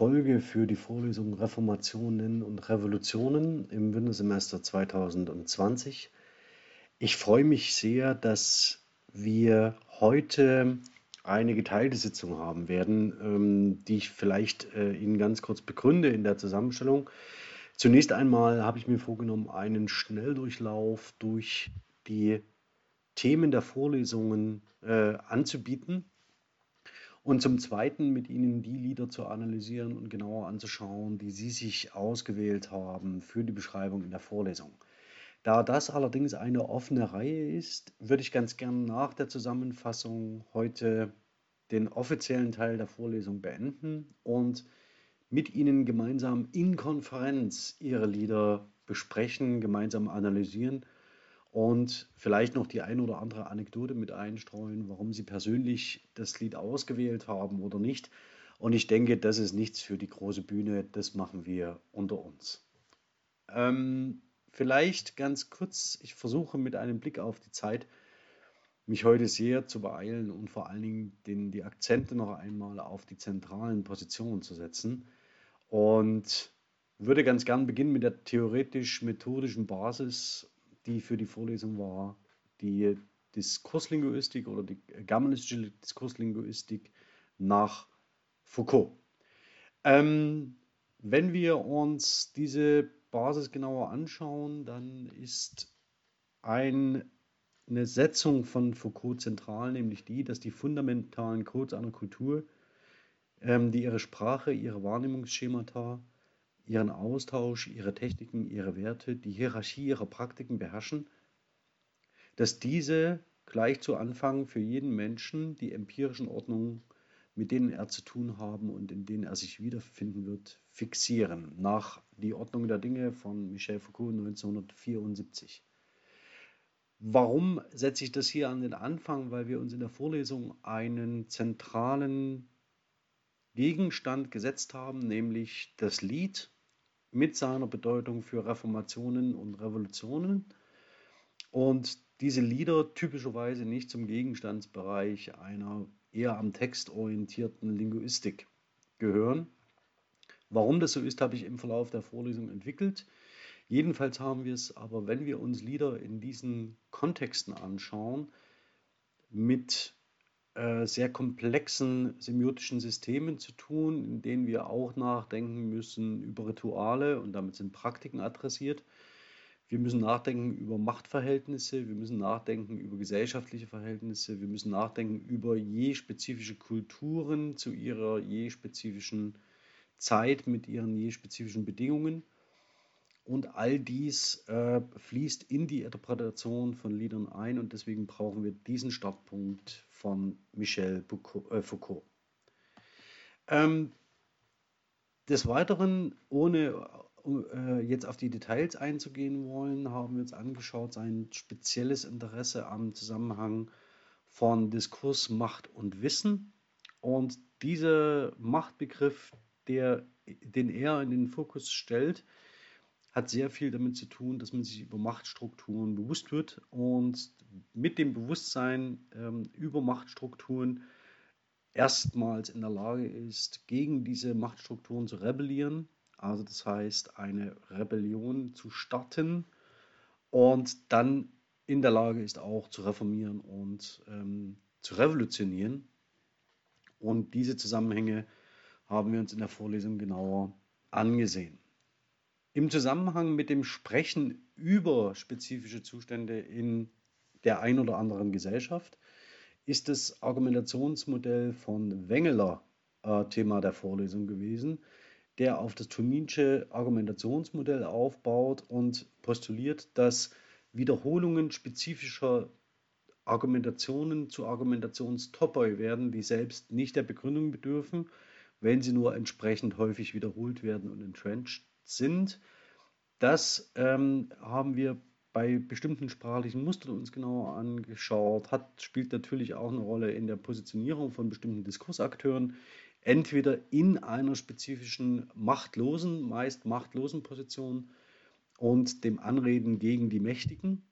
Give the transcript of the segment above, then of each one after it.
Folge für die Vorlesung Reformationen und Revolutionen im Wintersemester 2020. Ich freue mich sehr, dass wir heute eine geteilte Sitzung haben werden, ähm, die ich vielleicht äh, Ihnen ganz kurz begründe in der Zusammenstellung. Zunächst einmal habe ich mir vorgenommen, einen Schnelldurchlauf durch die Themen der Vorlesungen äh, anzubieten und zum Zweiten mit Ihnen die Lieder zu analysieren und genauer anzuschauen, die Sie sich ausgewählt haben für die Beschreibung in der Vorlesung. Da das allerdings eine offene Reihe ist, würde ich ganz gern nach der Zusammenfassung heute den offiziellen Teil der Vorlesung beenden und mit Ihnen gemeinsam in Konferenz Ihre Lieder besprechen, gemeinsam analysieren und vielleicht noch die ein oder andere Anekdote mit einstreuen, warum Sie persönlich das Lied ausgewählt haben oder nicht. Und ich denke, das ist nichts für die große Bühne, das machen wir unter uns. Ähm, vielleicht ganz kurz, ich versuche mit einem Blick auf die Zeit, mich heute sehr zu beeilen und vor allen Dingen den, die Akzente noch einmal auf die zentralen Positionen zu setzen. Und würde ganz gern beginnen mit der theoretisch-methodischen Basis die für die Vorlesung war, die Diskurslinguistik oder die germanistische Diskurslinguistik nach Foucault. Ähm, wenn wir uns diese Basis genauer anschauen, dann ist ein, eine Setzung von Foucault zentral, nämlich die, dass die fundamentalen Codes einer Kultur, ähm, die ihre Sprache, ihre Wahrnehmungsschemata, ihren Austausch, ihre Techniken, ihre Werte, die Hierarchie ihrer Praktiken beherrschen, dass diese gleich zu Anfang für jeden Menschen die empirischen Ordnungen, mit denen er zu tun haben und in denen er sich wiederfinden wird, fixieren, nach die Ordnung der Dinge von Michel Foucault 1974. Warum setze ich das hier an den Anfang? Weil wir uns in der Vorlesung einen zentralen Gegenstand gesetzt haben, nämlich das Lied mit seiner Bedeutung für Reformationen und Revolutionen. Und diese Lieder typischerweise nicht zum Gegenstandsbereich einer eher am Text orientierten Linguistik gehören. Warum das so ist, habe ich im Verlauf der Vorlesung entwickelt. Jedenfalls haben wir es aber, wenn wir uns Lieder in diesen Kontexten anschauen, mit äh, sehr komplexen semiotischen Systemen zu tun, in denen wir auch nachdenken müssen über Rituale und damit sind Praktiken adressiert. Wir müssen nachdenken über Machtverhältnisse, wir müssen nachdenken über gesellschaftliche Verhältnisse, wir müssen nachdenken über je spezifische Kulturen zu ihrer je spezifischen Zeit mit ihren je spezifischen Bedingungen. Und all dies äh, fließt in die Interpretation von Liedern ein und deswegen brauchen wir diesen Startpunkt von Michel äh, Foucault. Ähm, des Weiteren, ohne äh, jetzt auf die Details einzugehen wollen, haben wir uns angeschaut sein spezielles Interesse am Zusammenhang von Diskurs, Macht und Wissen. Und dieser Machtbegriff, der, den er in den Fokus stellt, hat sehr viel damit zu tun, dass man sich über Machtstrukturen bewusst wird und mit dem Bewusstsein ähm, über Machtstrukturen erstmals in der Lage ist, gegen diese Machtstrukturen zu rebellieren. Also das heißt, eine Rebellion zu starten und dann in der Lage ist, auch zu reformieren und ähm, zu revolutionieren. Und diese Zusammenhänge haben wir uns in der Vorlesung genauer angesehen. Im Zusammenhang mit dem Sprechen über spezifische Zustände in der ein oder anderen Gesellschaft ist das Argumentationsmodell von Wengeler äh, Thema der Vorlesung gewesen, der auf das Tuminsche Argumentationsmodell aufbaut und postuliert, dass Wiederholungen spezifischer Argumentationen zu Argumentationstopoi werden, die selbst nicht der Begründung bedürfen, wenn sie nur entsprechend häufig wiederholt werden und entrenched sind. Das ähm, haben wir bei bestimmten sprachlichen Mustern uns genauer angeschaut, hat, spielt natürlich auch eine Rolle in der Positionierung von bestimmten Diskursakteuren, entweder in einer spezifischen machtlosen, meist machtlosen Position und dem Anreden gegen die Mächtigen.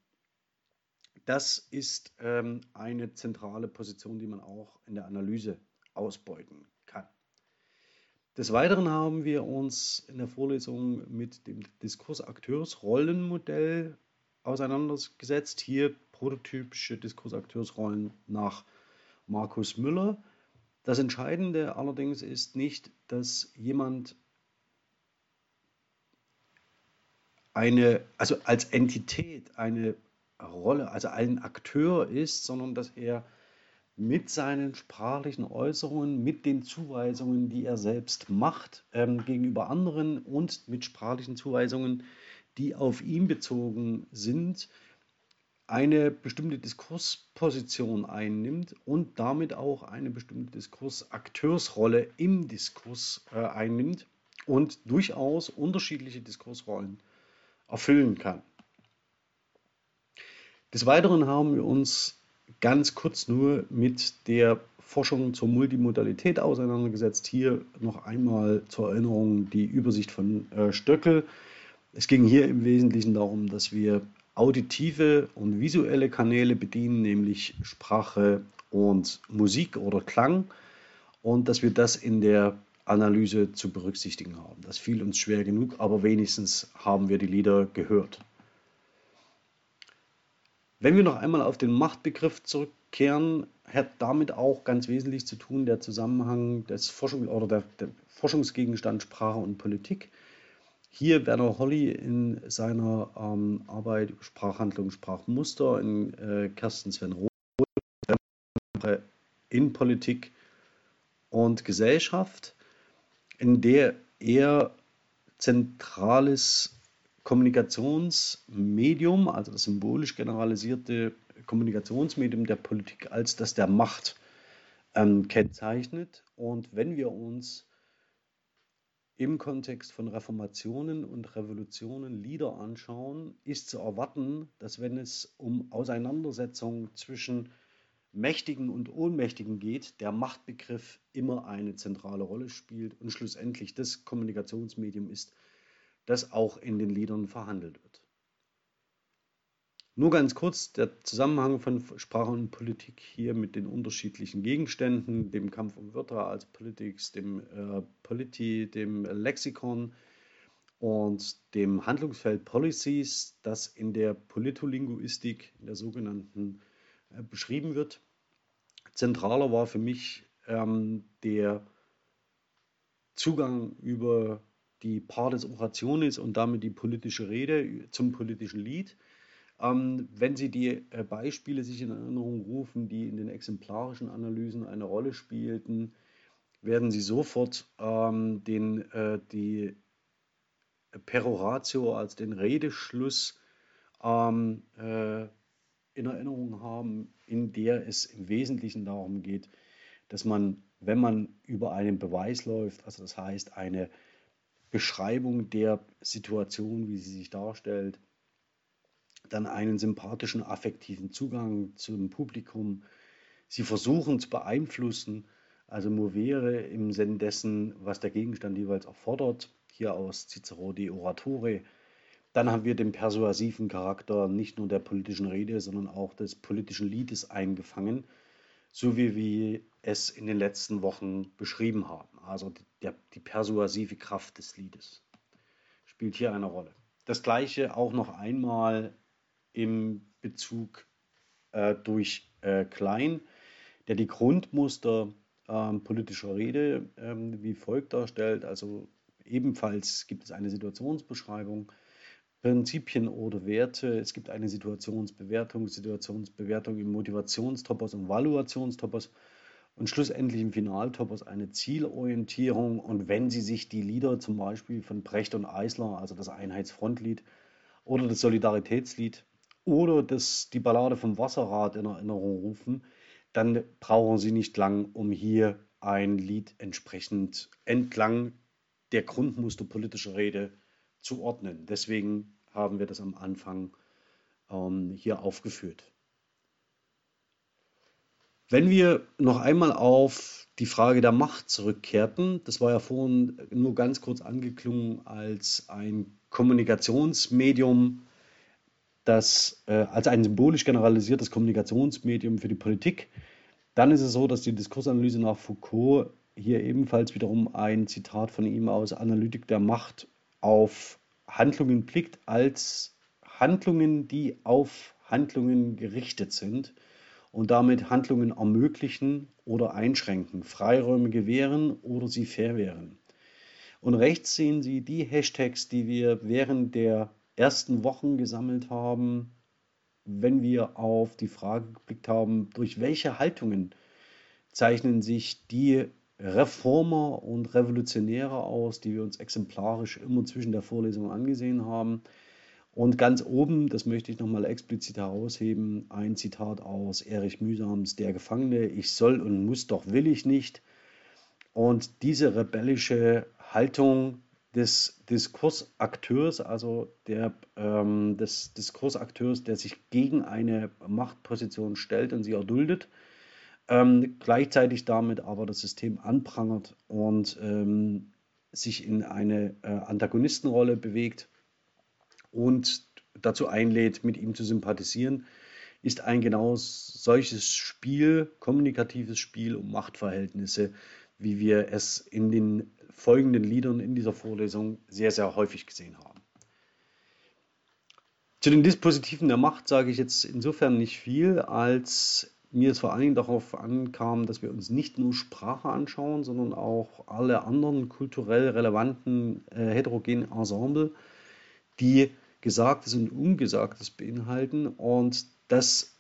Das ist ähm, eine zentrale Position, die man auch in der Analyse ausbeuten. Des Weiteren haben wir uns in der Vorlesung mit dem Diskursakteursrollenmodell auseinandergesetzt. Hier prototypische Diskursakteursrollen nach Markus Müller. Das Entscheidende allerdings ist nicht, dass jemand eine, also als Entität eine Rolle, also ein Akteur ist, sondern dass er mit seinen sprachlichen Äußerungen, mit den Zuweisungen, die er selbst macht ähm, gegenüber anderen und mit sprachlichen Zuweisungen, die auf ihn bezogen sind, eine bestimmte Diskursposition einnimmt und damit auch eine bestimmte Diskursakteursrolle im Diskurs äh, einnimmt und durchaus unterschiedliche Diskursrollen erfüllen kann. Des Weiteren haben wir uns ganz kurz nur mit der Forschung zur Multimodalität auseinandergesetzt. Hier noch einmal zur Erinnerung die Übersicht von äh, Stöckel. Es ging hier im Wesentlichen darum, dass wir auditive und visuelle Kanäle bedienen, nämlich Sprache und Musik oder Klang, und dass wir das in der Analyse zu berücksichtigen haben. Das fiel uns schwer genug, aber wenigstens haben wir die Lieder gehört. Wenn wir noch einmal auf den Machtbegriff zurückkehren, hat damit auch ganz wesentlich zu tun der Zusammenhang des Forschung oder der, der Forschungsgegenstand Sprache und Politik. Hier Werner Holly in seiner ähm, Arbeit Sprachhandlung, Sprachmuster, in äh, Kersten Sven Roth in Politik und Gesellschaft, in der er zentrales Kommunikationsmedium, also das symbolisch generalisierte Kommunikationsmedium der Politik als das der Macht ähm, kennzeichnet. Und wenn wir uns im Kontext von Reformationen und Revolutionen Lieder anschauen, ist zu erwarten, dass wenn es um Auseinandersetzungen zwischen Mächtigen und Ohnmächtigen geht, der Machtbegriff immer eine zentrale Rolle spielt und schlussendlich das Kommunikationsmedium ist, das auch in den Liedern verhandelt wird. Nur ganz kurz der Zusammenhang von Sprache und Politik hier mit den unterschiedlichen Gegenständen, dem Kampf um Wörter als Politics, dem äh, Polity, dem Lexikon und dem Handlungsfeld Policies, das in der Politolinguistik, in der sogenannten, äh, beschrieben wird. Zentraler war für mich ähm, der Zugang über die Partes Orationis und damit die politische Rede zum politischen Lied. Ähm, wenn Sie die äh, Beispiele sich in Erinnerung rufen, die in den exemplarischen Analysen eine Rolle spielten, werden Sie sofort ähm, den, äh, die Peroratio als den Redeschluss ähm, äh, in Erinnerung haben, in der es im Wesentlichen darum geht, dass man, wenn man über einen Beweis läuft, also das heißt eine Beschreibung der Situation, wie sie sich darstellt, dann einen sympathischen affektiven Zugang zum Publikum. Sie versuchen zu beeinflussen, also movere im Sinn dessen, was der Gegenstand jeweils erfordert, hier aus Cicero de Oratore. Dann haben wir den persuasiven Charakter nicht nur der politischen Rede, sondern auch des politischen Liedes eingefangen, so wie wir es in den letzten Wochen beschrieben haben. Also der, die persuasive Kraft des Liedes spielt hier eine Rolle. Das gleiche auch noch einmal im Bezug äh, durch äh, Klein, der die Grundmuster äh, politischer Rede ähm, wie folgt darstellt. Also ebenfalls gibt es eine Situationsbeschreibung, Prinzipien oder Werte. Es gibt eine Situationsbewertung, Situationsbewertung im Motivationstopos und Valuationstopos und schlussendlich im Finaltopos eine Zielorientierung. Und wenn Sie sich die Lieder zum Beispiel von Brecht und Eisler, also das Einheitsfrontlied oder das Solidaritätslied oder das, die Ballade vom Wasserrad in Erinnerung rufen, dann brauchen Sie nicht lang, um hier ein Lied entsprechend entlang der Grundmuster politischer Rede zu ordnen. Deswegen haben wir das am Anfang ähm, hier aufgeführt. Wenn wir noch einmal auf die Frage der Macht zurückkehrten, das war ja vorhin nur ganz kurz angeklungen als ein Kommunikationsmedium, das äh, als ein symbolisch generalisiertes Kommunikationsmedium für die Politik, dann ist es so, dass die Diskursanalyse nach Foucault hier ebenfalls wiederum ein Zitat von ihm aus Analytik der Macht auf Handlungen blickt als Handlungen, die auf Handlungen gerichtet sind und damit Handlungen ermöglichen oder einschränken, Freiräume gewähren oder sie verwehren. Und rechts sehen Sie die Hashtags, die wir während der ersten Wochen gesammelt haben, wenn wir auf die Frage geblickt haben, durch welche Haltungen zeichnen sich die Reformer und Revolutionäre aus, die wir uns exemplarisch immer zwischen der Vorlesung angesehen haben. Und ganz oben, das möchte ich nochmal explizit herausheben, ein Zitat aus Erich Mühsams Der Gefangene, ich soll und muss, doch will ich nicht. Und diese rebellische Haltung des Diskursakteurs, also der, ähm, des Diskursakteurs, der sich gegen eine Machtposition stellt und sie erduldet, ähm, gleichzeitig damit aber das System anprangert und ähm, sich in eine äh, Antagonistenrolle bewegt und dazu einlädt, mit ihm zu sympathisieren, ist ein genau solches Spiel, kommunikatives Spiel um Machtverhältnisse, wie wir es in den folgenden Liedern in dieser Vorlesung sehr, sehr häufig gesehen haben. Zu den Dispositiven der Macht sage ich jetzt insofern nicht viel, als mir es vor allen Dingen darauf ankam, dass wir uns nicht nur Sprache anschauen, sondern auch alle anderen kulturell relevanten äh, heterogenen Ensemble, die Gesagtes und Ungesagtes beinhalten. Und das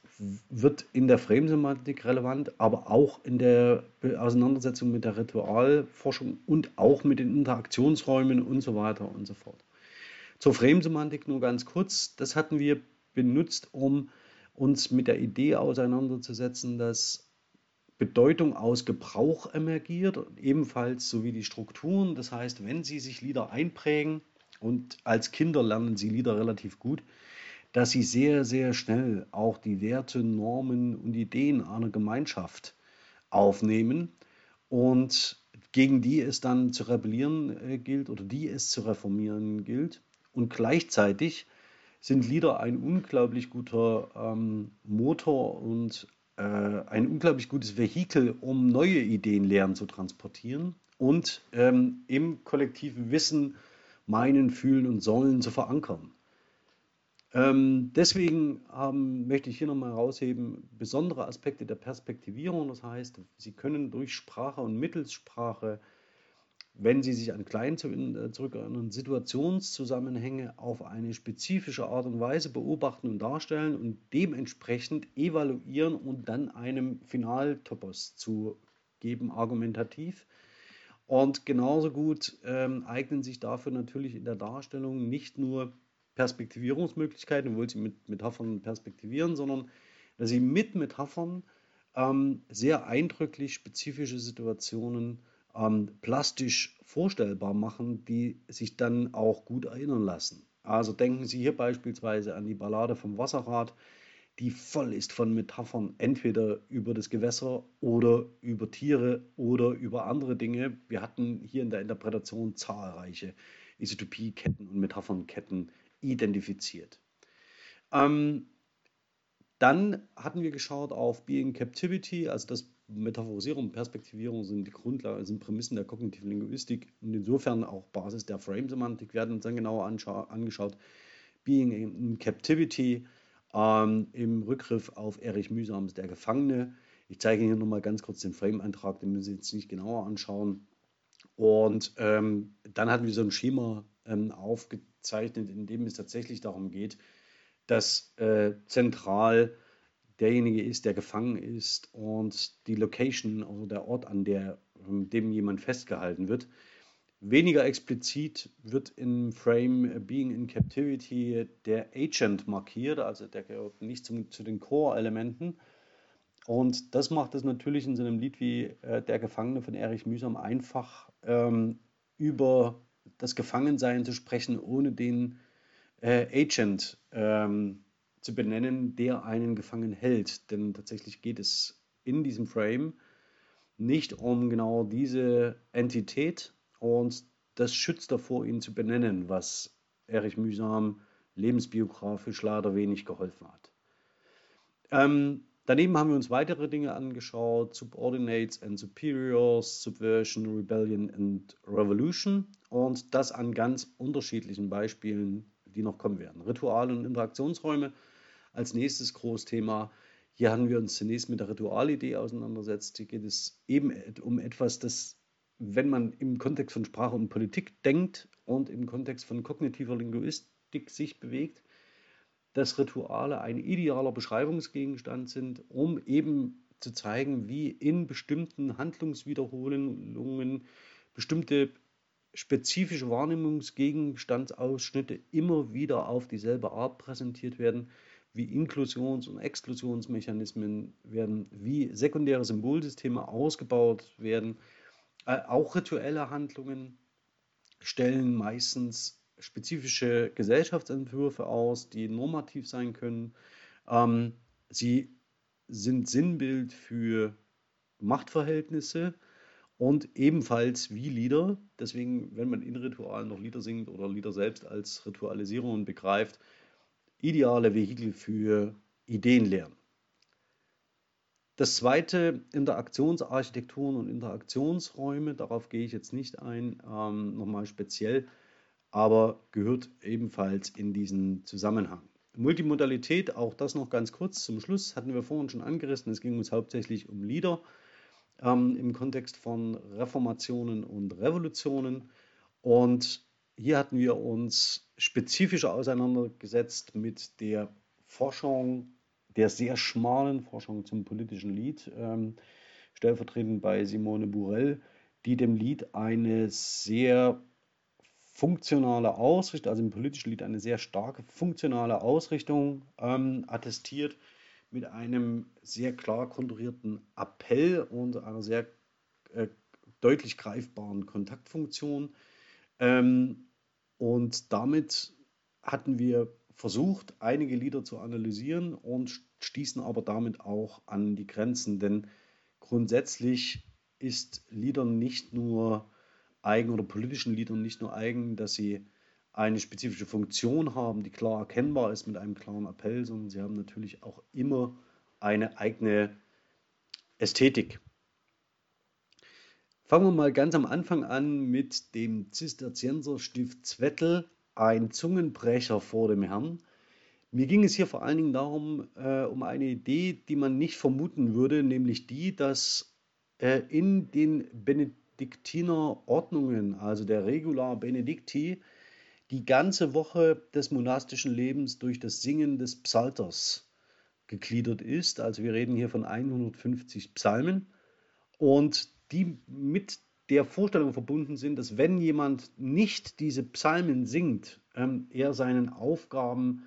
wird in der Frame-Semantik relevant, aber auch in der Auseinandersetzung mit der Ritualforschung und auch mit den Interaktionsräumen und so weiter und so fort. Zur Frame-Semantik nur ganz kurz. Das hatten wir benutzt, um uns mit der Idee auseinanderzusetzen, dass Bedeutung aus Gebrauch emergiert, ebenfalls sowie die Strukturen. Das heißt, wenn Sie sich Lieder einprägen, und als Kinder lernen Sie Lieder relativ gut, dass sie sehr, sehr schnell auch die Werte, Normen und Ideen einer Gemeinschaft aufnehmen und gegen die es dann zu rebellieren äh, gilt oder die es zu reformieren gilt. Und gleichzeitig sind Lieder ein unglaublich guter ähm, Motor und äh, ein unglaublich gutes Vehikel, um neue Ideen lernen zu transportieren und ähm, im kollektiven Wissen meinen, fühlen und sollen zu verankern. Ähm, deswegen ähm, möchte ich hier nochmal herausheben, besondere Aspekte der Perspektivierung. Das heißt, Sie können durch Sprache und Mittelssprache wenn Sie sich an Klein äh, zurückerinnern, Situationszusammenhänge auf eine spezifische Art und Weise beobachten und darstellen und dementsprechend evaluieren und dann einem Finaltopos zu geben, argumentativ. Und genauso gut ähm, eignen sich dafür natürlich in der Darstellung nicht nur Perspektivierungsmöglichkeiten, obwohl sie mit Metaphern perspektivieren, sondern dass sie mit Metaphern ähm, sehr eindrücklich spezifische Situationen ähm, plastisch vorstellbar machen, die sich dann auch gut erinnern lassen. Also denken Sie hier beispielsweise an die Ballade vom Wasserrad, die voll ist von Metaphern, entweder über das Gewässer oder über Tiere oder über andere Dinge. Wir hatten hier in der Interpretation zahlreiche Isotopieketten und Metaphernketten identifiziert. Ähm, dann hatten wir geschaut auf Being Captivity, also das Metaphorisierung und Perspektivierung sind die Grundlage, sind Prämissen der kognitiven Linguistik und insofern auch Basis der Frame-Semantik. Werden uns dann genauer angeschaut. Being in Captivity ähm, im Rückgriff auf Erich Mühsams Der Gefangene. Ich zeige Ihnen hier nochmal ganz kurz den Frame-Eintrag, den müssen Sie jetzt nicht genauer anschauen. Und ähm, dann hatten wir so ein Schema ähm, aufgezeichnet, in dem es tatsächlich darum geht, dass äh, zentral derjenige ist, der gefangen ist und die Location, also der Ort, an der, ähm, dem jemand festgehalten wird. Weniger explizit wird im Frame Being in Captivity der Agent markiert, also der gehört nicht zum, zu den Core-Elementen. Und das macht es natürlich in so einem Lied wie äh, Der Gefangene von Erich Mühsam einfach ähm, über das Gefangensein zu sprechen, ohne den äh, Agent ähm, zu benennen, der einen gefangen hält. Denn tatsächlich geht es in diesem Frame nicht um genau diese Entität und das schützt davor, ihn zu benennen, was Erich Mühsam lebensbiografisch leider wenig geholfen hat. Ähm, daneben haben wir uns weitere Dinge angeschaut: Subordinates and Superiors, Subversion, Rebellion and Revolution und das an ganz unterschiedlichen Beispielen, die noch kommen werden. Rituale und Interaktionsräume als nächstes Großthema. Hier haben wir uns zunächst mit der Ritualidee auseinandersetzt. Hier geht es eben um etwas, das, wenn man im Kontext von Sprache und Politik denkt und im Kontext von kognitiver Linguistik sich bewegt, dass Rituale ein idealer Beschreibungsgegenstand sind, um eben zu zeigen, wie in bestimmten Handlungswiederholungen bestimmte spezifische Wahrnehmungsgegenstandsausschnitte immer wieder auf dieselbe Art präsentiert werden, wie Inklusions- und Exklusionsmechanismen werden, wie sekundäre Symbolsysteme ausgebaut werden. Äh, auch rituelle Handlungen stellen meistens spezifische Gesellschaftsentwürfe aus, die normativ sein können. Ähm, sie sind Sinnbild für Machtverhältnisse und ebenfalls wie Lieder. Deswegen, wenn man in Ritualen noch Lieder singt oder Lieder selbst als Ritualisierungen begreift, ideale Vehikel für Ideenlernen. Das zweite, Interaktionsarchitekturen und Interaktionsräume, darauf gehe ich jetzt nicht ein, ähm, nochmal speziell, aber gehört ebenfalls in diesen Zusammenhang. Multimodalität, auch das noch ganz kurz zum Schluss, hatten wir vorhin schon angerissen. Es ging uns hauptsächlich um Lieder ähm, im Kontext von Reformationen und Revolutionen. Und hier hatten wir uns spezifischer auseinandergesetzt mit der Forschung, der sehr schmalen Forschung zum politischen Lied, ähm, stellvertretend bei Simone Burell, die dem Lied eine sehr funktionale Ausrichtung, also im politischen Lied eine sehr starke funktionale Ausrichtung ähm, attestiert mit einem sehr klar konturierten Appell und einer sehr äh, deutlich greifbaren Kontaktfunktion. Ähm, und damit hatten wir versucht, einige Lieder zu analysieren und stießen aber damit auch an die Grenzen, denn grundsätzlich ist Liedern nicht nur eigen oder politischen Liedern nicht nur eigen, dass sie eine spezifische Funktion haben, die klar erkennbar ist mit einem klaren Appell, sondern sie haben natürlich auch immer eine eigene Ästhetik. Fangen wir mal ganz am Anfang an mit dem Zisterzienserstift Zwettel, ein Zungenbrecher vor dem Herrn. Mir ging es hier vor allen Dingen darum, äh, um eine Idee, die man nicht vermuten würde, nämlich die, dass äh, in den Benediktinerordnungen, also der Regula Benedicti, die ganze Woche des monastischen Lebens durch das Singen des Psalters gegliedert ist. Also wir reden hier von 150 Psalmen und die mit der Vorstellung verbunden sind, dass wenn jemand nicht diese Psalmen singt, ähm, er seinen Aufgaben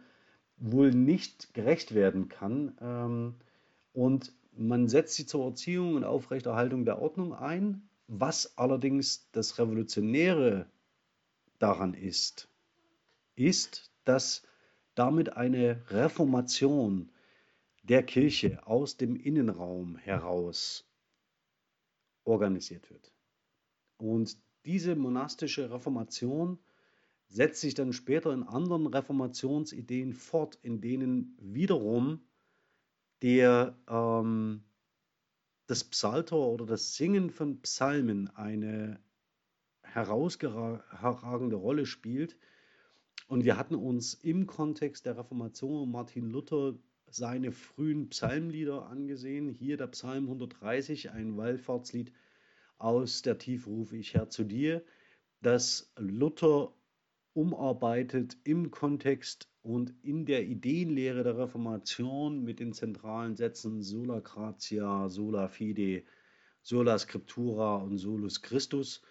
wohl nicht gerecht werden kann. Ähm, und man setzt sie zur Erziehung und Aufrechterhaltung der Ordnung ein, was allerdings das Revolutionäre daran ist ist, dass damit eine Reformation der Kirche aus dem Innenraum heraus organisiert wird. Und diese monastische Reformation setzt sich dann später in anderen Reformationsideen fort, in denen wiederum der, ähm, das Psalter oder das Singen von Psalmen eine herausragende Rolle spielt, und wir hatten uns im Kontext der Reformation Martin Luther seine frühen Psalmlieder angesehen. Hier der Psalm 130, ein Wallfahrtslied aus der Tiefe rufe ich Herr zu dir, das Luther umarbeitet im Kontext und in der Ideenlehre der Reformation mit den zentralen Sätzen sola gratia, sola fide, sola scriptura und solus Christus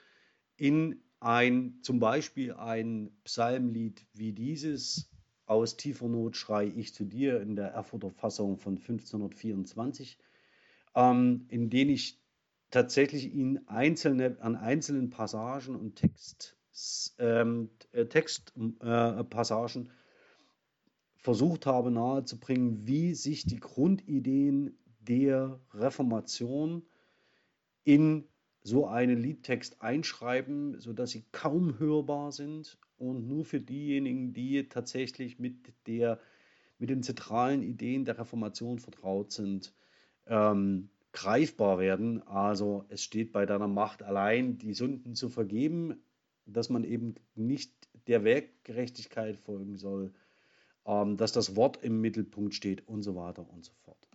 in ein, zum Beispiel ein Psalmlied wie dieses, aus tiefer Not schrei ich zu dir in der Erfurter Fassung von 1524, ähm, in den ich tatsächlich ihn einzelne, an einzelnen Passagen und Textsätzen ähm, äh, Textpassagen äh, versucht habe nahezubringen, wie sich die Grundideen der Reformation in so einen Liedtext einschreiben, sodass sie kaum hörbar sind und nur für diejenigen, die tatsächlich mit, der, mit den zentralen Ideen der Reformation vertraut sind, ähm, greifbar werden. Also es steht bei deiner Macht allein, die Sünden zu vergeben, dass man eben nicht der Werkgerechtigkeit folgen soll, ähm, dass das Wort im Mittelpunkt steht und so weiter und so fort.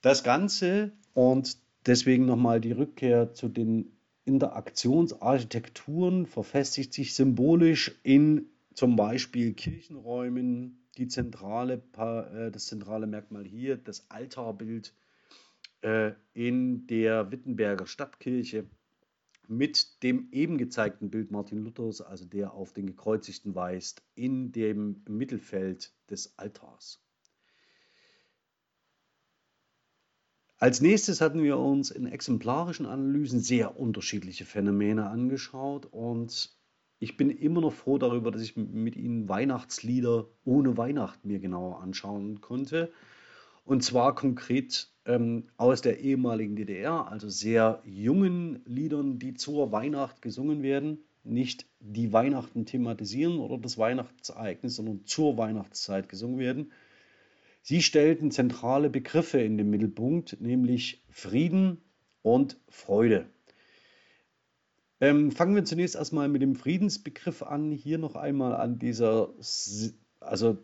Das Ganze und deswegen nochmal die Rückkehr zu den Interaktionsarchitekturen verfestigt sich symbolisch in zum Beispiel Kirchenräumen, die zentrale, äh, das zentrale Merkmal hier, das Altarbild äh, in der Wittenberger Stadtkirche mit dem eben gezeigten Bild Martin Luthers, also der auf den Gekreuzigten weist, in dem Mittelfeld des Altars. Als nächstes hatten wir uns in exemplarischen Analysen sehr unterschiedliche Phänomene angeschaut und ich bin immer noch froh darüber, dass ich mit Ihnen Weihnachtslieder ohne Weihnachten mir genauer anschauen konnte. Und zwar konkret ähm, aus der ehemaligen DDR, also sehr jungen Liedern, die zur Weihnacht gesungen werden. Nicht die Weihnachten thematisieren oder das Weihnachtsereignis, sondern zur Weihnachtszeit gesungen werden. Sie stellten zentrale Begriffe in den Mittelpunkt, nämlich Frieden und Freude. Ähm, fangen wir zunächst erstmal mit dem Friedensbegriff an. Hier noch einmal an dieser, also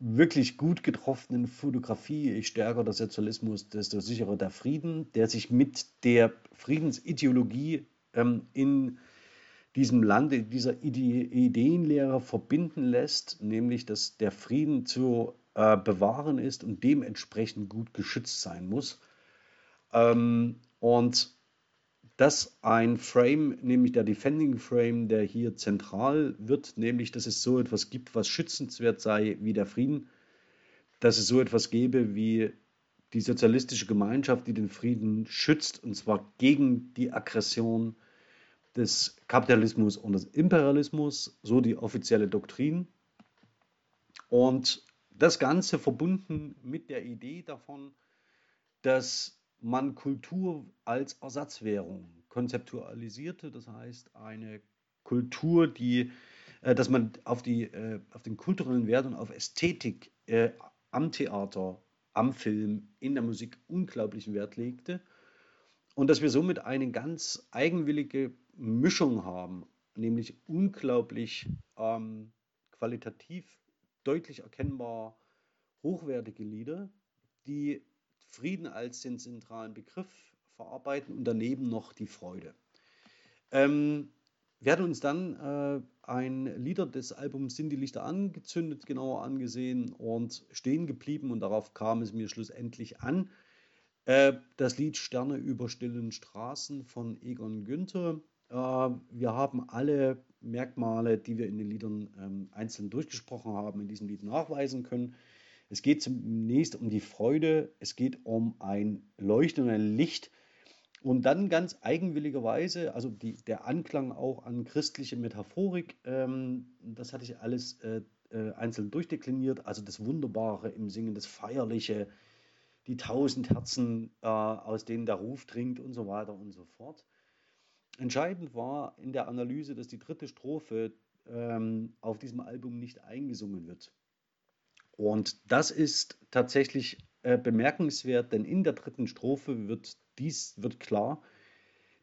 wirklich gut getroffenen Fotografie. Je stärker der Sozialismus, desto sicherer der Frieden, der sich mit der Friedensideologie ähm, in diesem Lande, dieser Ide Ideenlehre verbinden lässt, nämlich dass der Frieden zu äh, bewahren ist und dementsprechend gut geschützt sein muss. Ähm, und dass ein Frame, nämlich der Defending Frame, der hier zentral wird, nämlich dass es so etwas gibt, was schützenswert sei wie der Frieden, dass es so etwas gäbe wie die sozialistische Gemeinschaft, die den Frieden schützt, und zwar gegen die Aggression des Kapitalismus und des Imperialismus, so die offizielle Doktrin. Und das Ganze verbunden mit der Idee davon, dass man Kultur als Ersatzwährung konzeptualisierte, das heißt eine Kultur, die, äh, dass man auf, die, äh, auf den kulturellen Wert und auf Ästhetik äh, am Theater, am Film, in der Musik unglaublichen Wert legte. Und dass wir somit eine ganz eigenwillige Mischung haben, nämlich unglaublich ähm, qualitativ deutlich erkennbar hochwertige Lieder, die Frieden als den zentralen Begriff verarbeiten und daneben noch die Freude. Ähm, wir hatten uns dann äh, ein Lieder des Albums Sind die Lichter angezündet genauer angesehen und stehen geblieben und darauf kam es mir schlussendlich an. Äh, das Lied Sterne über stillen Straßen von Egon Günther. Äh, wir haben alle Merkmale, die wir in den Liedern ähm, einzeln durchgesprochen haben, in diesem Lied nachweisen können. Es geht zunächst um die Freude, es geht um ein Leuchten und ein Licht und dann ganz eigenwilligerweise, also die, der Anklang auch an christliche Metaphorik, ähm, das hatte ich alles äh, äh, einzeln durchdekliniert, also das Wunderbare im Singen, das Feierliche, die tausend Herzen, äh, aus denen der Ruf dringt und so weiter und so fort. Entscheidend war in der Analyse, dass die dritte Strophe ähm, auf diesem Album nicht eingesungen wird. Und das ist tatsächlich äh, bemerkenswert, denn in der dritten Strophe wird dies wird klar,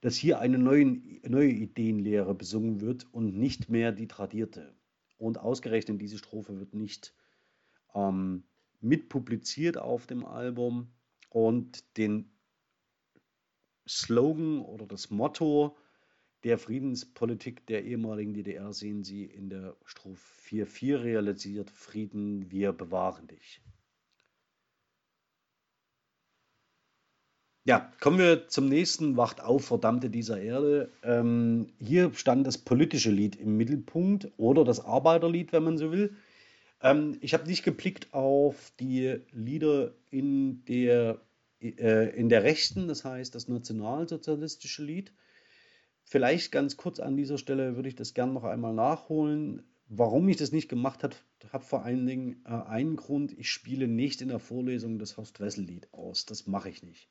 dass hier eine neue, neue Ideenlehre besungen wird und nicht mehr die tradierte. Und ausgerechnet diese Strophe wird nicht ähm, mitpubliziert auf dem Album und den Slogan oder das Motto der Friedenspolitik der ehemaligen DDR sehen Sie in der Strophe 4.4 realisiert Frieden, wir bewahren dich. Ja, kommen wir zum nächsten Wacht auf, Verdammte dieser Erde. Ähm, hier stand das politische Lied im Mittelpunkt oder das Arbeiterlied, wenn man so will. Ähm, ich habe nicht geblickt auf die Lieder in der äh, in der Rechten, das heißt das nationalsozialistische Lied. Vielleicht ganz kurz an dieser Stelle würde ich das gerne noch einmal nachholen. Warum ich das nicht gemacht habe, hat vor allen Dingen äh, einen Grund. Ich spiele nicht in der Vorlesung das Horst-Wessel-Lied aus. Das mache ich nicht.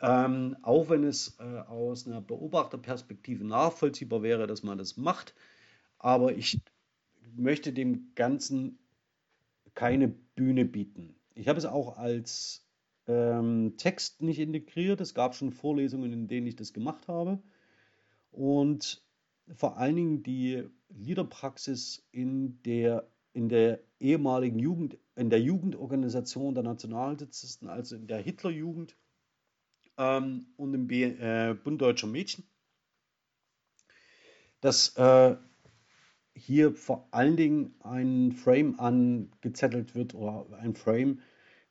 Ähm, auch wenn es äh, aus einer Beobachterperspektive nachvollziehbar wäre, dass man das macht. Aber ich möchte dem Ganzen keine Bühne bieten. Ich habe es auch als ähm, Text nicht integriert. Es gab schon Vorlesungen, in denen ich das gemacht habe. Und vor allen Dingen die Liederpraxis in der, in der ehemaligen Jugend, in der Jugendorganisation der Nationalsozialisten, also in der Hitlerjugend ähm, und im B, äh, Bund Deutscher Mädchen, dass äh, hier vor allen Dingen ein Frame angezettelt wird oder ein Frame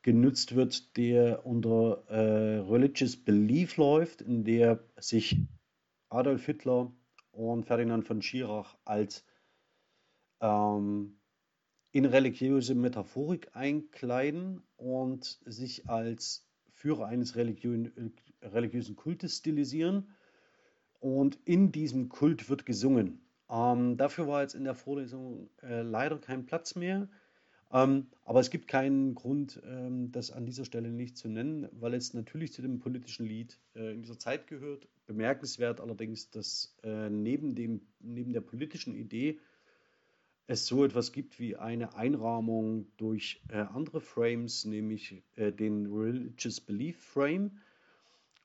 genutzt wird, der unter äh, Religious Belief läuft, in der sich Adolf Hitler und Ferdinand von Schirach als ähm, in religiöse Metaphorik einkleiden und sich als Führer eines religiö religiösen Kultes stilisieren. Und in diesem Kult wird gesungen. Ähm, dafür war jetzt in der Vorlesung äh, leider kein Platz mehr. Ähm, aber es gibt keinen Grund, ähm, das an dieser Stelle nicht zu nennen, weil es natürlich zu dem politischen Lied äh, in dieser Zeit gehört. Bemerkenswert allerdings, dass äh, neben, dem, neben der politischen Idee es so etwas gibt wie eine Einrahmung durch äh, andere Frames, nämlich äh, den Religious Belief Frame.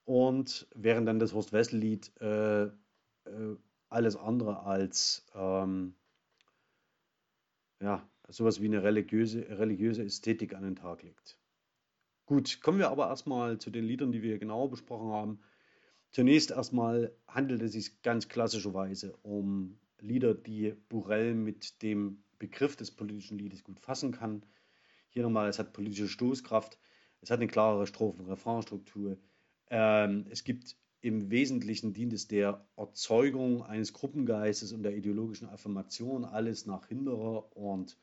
Und während dann das Horst Wessel-Lied äh, äh, alles andere als ähm, ja, sowas wie eine religiöse, religiöse Ästhetik an den Tag legt. Gut, kommen wir aber erstmal zu den Liedern, die wir genauer besprochen haben. Zunächst erstmal handelt es sich ganz klassischerweise um Lieder, die Burrell mit dem Begriff des politischen Liedes gut fassen kann. Hier nochmal, es hat politische Stoßkraft, es hat eine klarere Strophen-Refrainstruktur. Ähm, es gibt im Wesentlichen dient es der Erzeugung eines Gruppengeistes und der ideologischen Affirmation, alles nach Hinderer und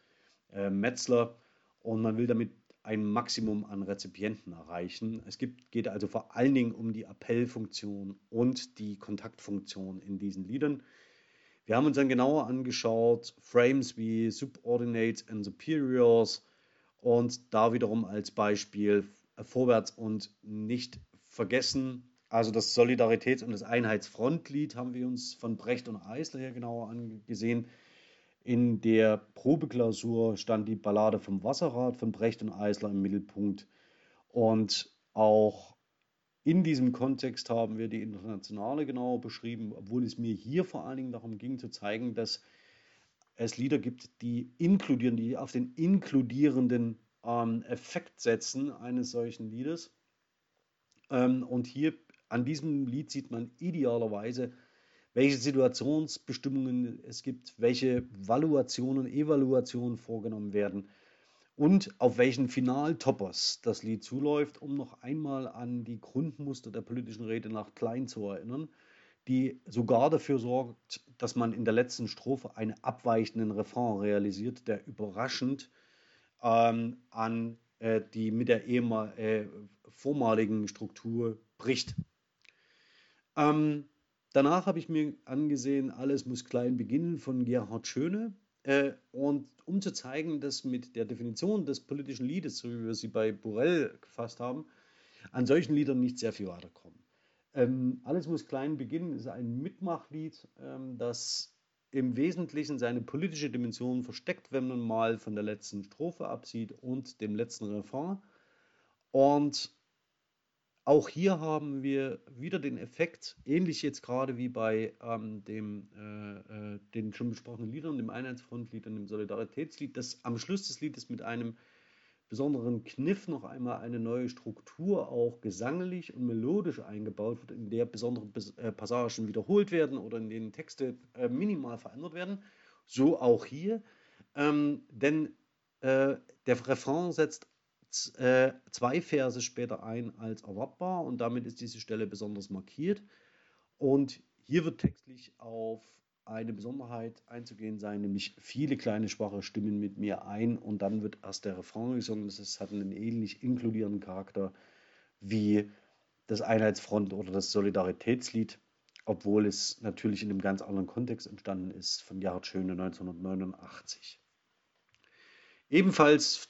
äh, Metzler. Und man will damit ein Maximum an Rezipienten erreichen. Es gibt, geht also vor allen Dingen um die Appellfunktion und die Kontaktfunktion in diesen Liedern. Wir haben uns dann genauer angeschaut, Frames wie Subordinates and Superiors und da wiederum als Beispiel Vorwärts und nicht vergessen. Also das Solidaritäts- und das Einheitsfrontlied haben wir uns von Brecht und Eisler hier genauer angesehen. In der Probeklausur stand die Ballade vom Wasserrad von Brecht und Eisler im Mittelpunkt. Und auch in diesem Kontext haben wir die Internationale genauer beschrieben, obwohl es mir hier vor allen Dingen darum ging zu zeigen, dass es Lieder gibt, die inkludieren, die auf den inkludierenden ähm, Effekt setzen eines solchen Liedes. Ähm, und hier an diesem Lied sieht man idealerweise, welche Situationsbestimmungen es gibt, welche Valuationen, Evaluationen vorgenommen werden und auf welchen Finaltoppers das Lied zuläuft, um noch einmal an die Grundmuster der politischen Rede nach Klein zu erinnern, die sogar dafür sorgt, dass man in der letzten Strophe einen abweichenden Refrain realisiert, der überraschend ähm, an äh, die mit der ehemal, äh, vormaligen Struktur bricht. Ähm, Danach habe ich mir angesehen, alles muss klein beginnen von Gerhard Schöne. Äh, und um zu zeigen, dass mit der Definition des politischen Liedes, so wie wir sie bei Burrell gefasst haben, an solchen Liedern nicht sehr viel weiterkommen. Ähm, alles muss klein beginnen ist ein Mitmachlied, ähm, das im Wesentlichen seine politische Dimension versteckt, wenn man mal von der letzten Strophe absieht und dem letzten Refrain. Und auch hier haben wir wieder den Effekt, ähnlich jetzt gerade wie bei ähm, dem, äh, äh, den schon besprochenen Liedern, dem Einheitsfrontlied und dem Solidaritätslied, dass am Schluss des Liedes mit einem besonderen Kniff noch einmal eine neue Struktur auch gesanglich und melodisch eingebaut wird, in der besondere äh, Passagen wiederholt werden oder in denen Texte äh, minimal verändert werden. So auch hier. Ähm, denn äh, der Refrain setzt äh, zwei Verse später ein als erwartbar und damit ist diese Stelle besonders markiert. Und hier wird textlich auf eine Besonderheit einzugehen sein, nämlich viele kleine schwache Stimmen mit mir ein und dann wird erst der Refrain gesungen. Das hat einen ähnlich inkludierenden Charakter wie das Einheitsfront oder das Solidaritätslied. obwohl es natürlich in einem ganz anderen Kontext entstanden ist, von Gerhard Schöne 1989. Ebenfalls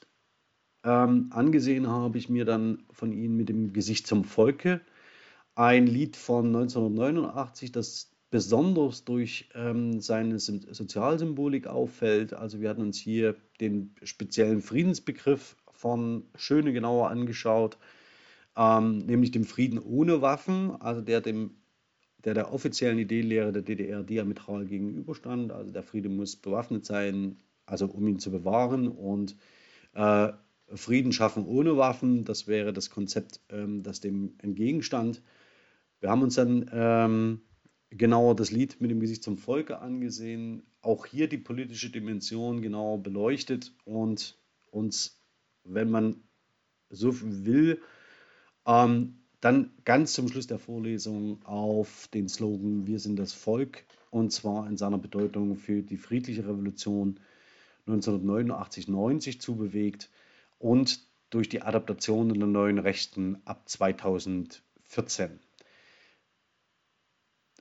ähm, angesehen habe ich mir dann von Ihnen mit dem Gesicht zum Volke ein Lied von 1989, das besonders durch ähm, seine Sozialsymbolik auffällt. Also wir hatten uns hier den speziellen Friedensbegriff von Schöne genauer angeschaut, ähm, nämlich dem Frieden ohne Waffen, also der dem der der offiziellen Ideelehre der DDR diametral gegenüberstand. Also der Friede muss bewaffnet sein, also um ihn zu bewahren und äh, Frieden schaffen ohne Waffen, das wäre das Konzept, ähm, das dem entgegenstand. Wir haben uns dann ähm, genauer das Lied mit dem Gesicht zum Volke angesehen, auch hier die politische Dimension genauer beleuchtet und uns, wenn man so will, ähm, dann ganz zum Schluss der Vorlesung auf den Slogan Wir sind das Volk und zwar in seiner Bedeutung für die friedliche Revolution 1989-90 zubewegt und durch die Adaptation der neuen Rechten ab 2014.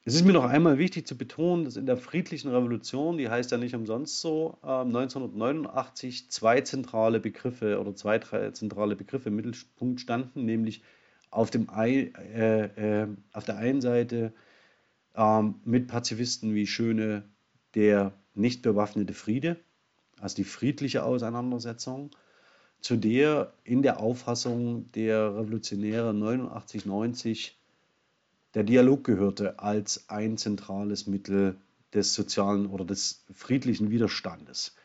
Es ist mir noch einmal wichtig zu betonen, dass in der friedlichen Revolution, die heißt ja nicht umsonst so, äh, 1989 zwei zentrale Begriffe oder zwei, drei zentrale Begriffe im Mittelpunkt standen, nämlich auf, dem, äh, äh, auf der einen Seite ähm, mit Pazifisten wie Schöne der nicht bewaffnete Friede, also die friedliche Auseinandersetzung, zu der in der Auffassung der Revolutionäre 89, 90 der Dialog gehörte als ein zentrales Mittel des sozialen oder des friedlichen Widerstandes.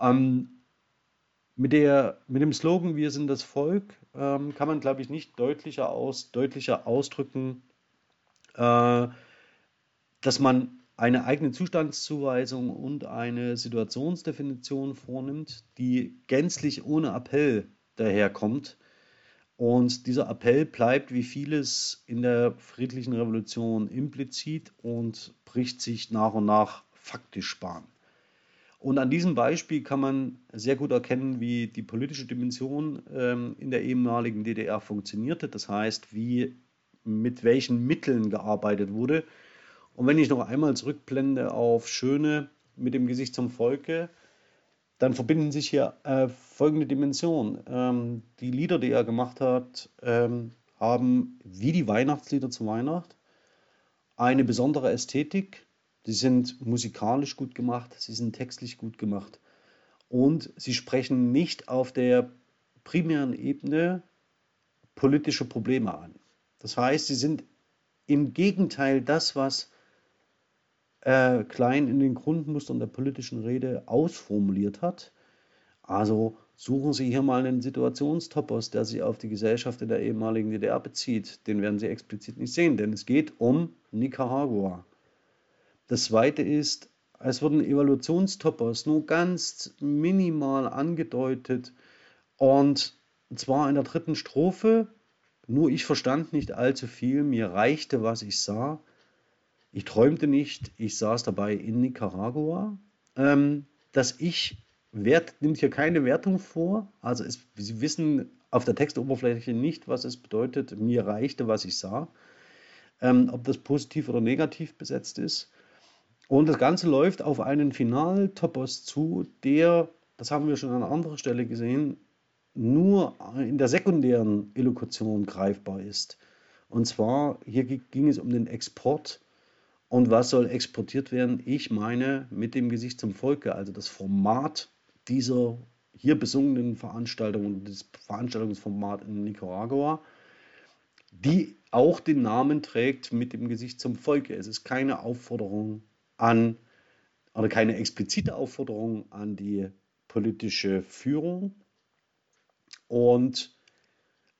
Ähm, mit, der, mit dem Slogan Wir sind das Volk ähm, kann man, glaube ich, nicht deutlicher, aus, deutlicher ausdrücken, äh, dass man eine eigene Zustandszuweisung und eine Situationsdefinition vornimmt, die gänzlich ohne Appell daherkommt, und dieser Appell bleibt wie vieles in der friedlichen Revolution implizit und bricht sich nach und nach faktisch Bahn. Und an diesem Beispiel kann man sehr gut erkennen, wie die politische Dimension ähm, in der ehemaligen DDR funktionierte. Das heißt, wie mit welchen Mitteln gearbeitet wurde. Und wenn ich noch einmal zurückblende auf Schöne mit dem Gesicht zum Volke, dann verbinden sich hier äh, folgende Dimensionen. Ähm, die Lieder, die er gemacht hat, ähm, haben wie die Weihnachtslieder zu Weihnacht eine besondere Ästhetik. Sie sind musikalisch gut gemacht, sie sind textlich gut gemacht und sie sprechen nicht auf der primären Ebene politische Probleme an. Das heißt, sie sind im Gegenteil das, was äh, Klein in den Grundmustern der politischen Rede ausformuliert hat. Also suchen Sie hier mal einen Situationstopos, der sich auf die Gesellschaft in der ehemaligen DDR bezieht. Den werden Sie explizit nicht sehen, denn es geht um Nicaragua. Das zweite ist, es wurden Evaluationstopos nur ganz minimal angedeutet und zwar in der dritten Strophe. Nur ich verstand nicht allzu viel, mir reichte, was ich sah. Ich träumte nicht, ich saß dabei in Nicaragua. Ähm, das Ich wert, nimmt hier keine Wertung vor. Also es, Sie wissen auf der Textoberfläche nicht, was es bedeutet. Mir reichte, was ich sah. Ähm, ob das positiv oder negativ besetzt ist. Und das Ganze läuft auf einen Finaltopos zu, der, das haben wir schon an anderer Stelle gesehen, nur in der sekundären Elokution greifbar ist. Und zwar, hier ging es um den Export und was soll exportiert werden? Ich meine mit dem Gesicht zum Volke, also das Format dieser hier besungenen Veranstaltung, das Veranstaltungsformat in Nicaragua, die auch den Namen trägt mit dem Gesicht zum Volke. Es ist keine Aufforderung an, oder keine explizite Aufforderung an die politische Führung. Und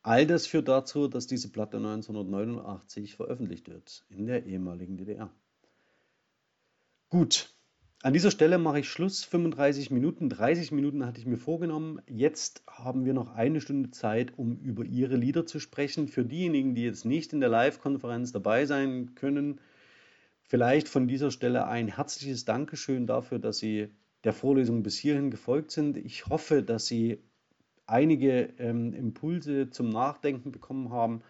all das führt dazu, dass diese Platte 1989 veröffentlicht wird in der ehemaligen DDR. Gut, an dieser Stelle mache ich Schluss. 35 Minuten, 30 Minuten hatte ich mir vorgenommen. Jetzt haben wir noch eine Stunde Zeit, um über Ihre Lieder zu sprechen. Für diejenigen, die jetzt nicht in der Live-Konferenz dabei sein können, vielleicht von dieser Stelle ein herzliches Dankeschön dafür, dass Sie der Vorlesung bis hierhin gefolgt sind. Ich hoffe, dass Sie einige ähm, Impulse zum Nachdenken bekommen haben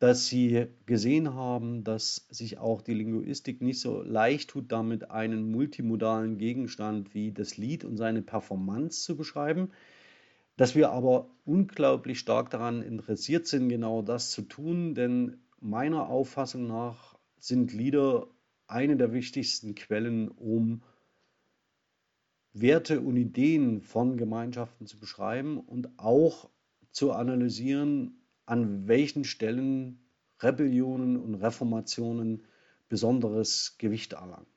dass Sie gesehen haben, dass sich auch die Linguistik nicht so leicht tut, damit einen multimodalen Gegenstand wie das Lied und seine Performance zu beschreiben, dass wir aber unglaublich stark daran interessiert sind, genau das zu tun, denn meiner Auffassung nach sind Lieder eine der wichtigsten Quellen, um Werte und Ideen von Gemeinschaften zu beschreiben und auch zu analysieren, an welchen Stellen Rebellionen und Reformationen besonderes Gewicht erlangen.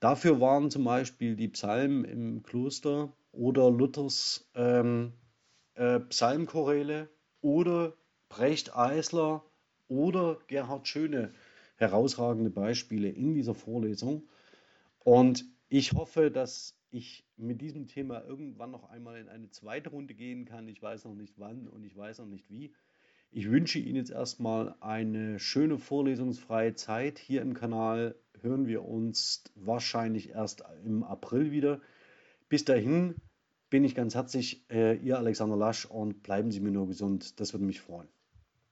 Dafür waren zum Beispiel die Psalmen im Kloster oder Luthers ähm, äh, Psalmchoräle oder Brecht Eisler oder Gerhard Schöne herausragende Beispiele in dieser Vorlesung. Und ich hoffe, dass ich mit diesem Thema irgendwann noch einmal in eine zweite Runde gehen kann. Ich weiß noch nicht wann und ich weiß noch nicht wie. Ich wünsche Ihnen jetzt erstmal eine schöne vorlesungsfreie Zeit. Hier im Kanal hören wir uns wahrscheinlich erst im April wieder. Bis dahin bin ich ganz herzlich äh, Ihr Alexander Lasch und bleiben Sie mir nur gesund. Das würde mich freuen.